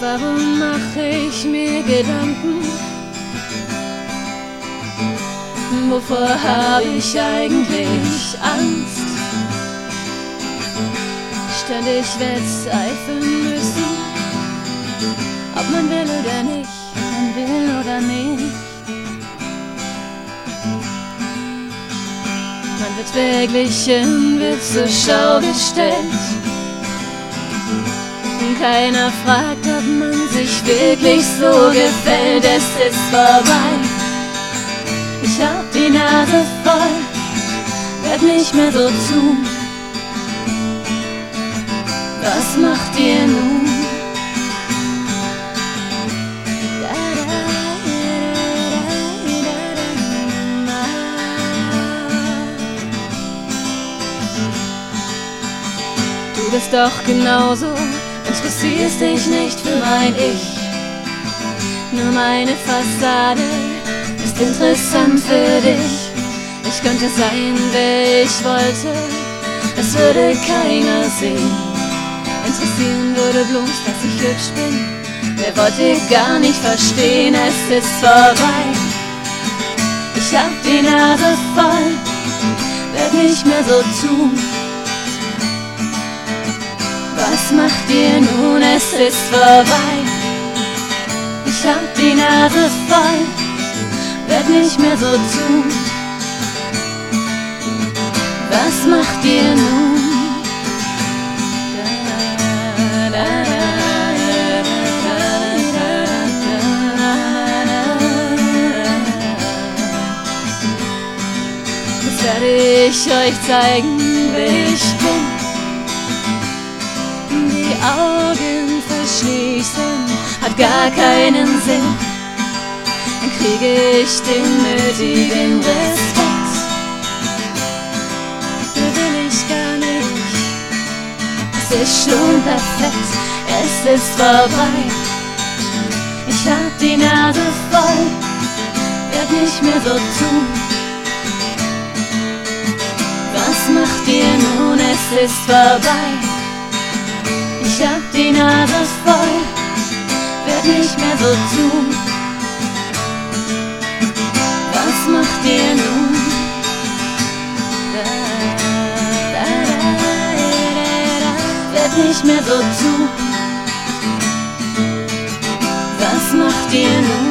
Warum mache ich mir Gedanken? Wovor habe ich eigentlich Angst? Ständig verzweifeln müssen, ob man will oder nicht, man will oder nicht. Man wird wirklich in Witze Schau gestellt. Keiner fragt, ob man sich wirklich so gefällt. Es ist vorbei. Ich hab die Nase voll, werd nicht mehr so zu. Was macht ihr nun? Du bist doch genauso, interessierst dich nicht für mein Ich. Nur meine Fassade ist interessant für dich. Ich könnte sein, wer ich wollte, es würde keiner sehen. Interessieren würde bloß, dass ich hübsch bin. Wer wollte gar nicht verstehen, es ist vorbei. Ich hab die Nase voll, werd nicht mehr so tun. Was macht ihr nun? Es ist vorbei. Ich hab die Nase voll, werd nicht mehr so tun. Was macht ihr nun? Jetzt werde ich euch zeigen, wer ich bin. Augen verschließen hat gar keinen Sinn. Dann kriege ich den nötigen Respekt. Mehr will ich gar nicht. Es ist schon perfekt, es ist vorbei. Ich hab die Nase voll, werd nicht mehr so tun. Was macht ihr nun? Es ist vorbei. Ich hab die Nase voll, werd nicht mehr so tun. Was macht ihr nun? Werd nicht mehr so tun. Was macht ihr nun?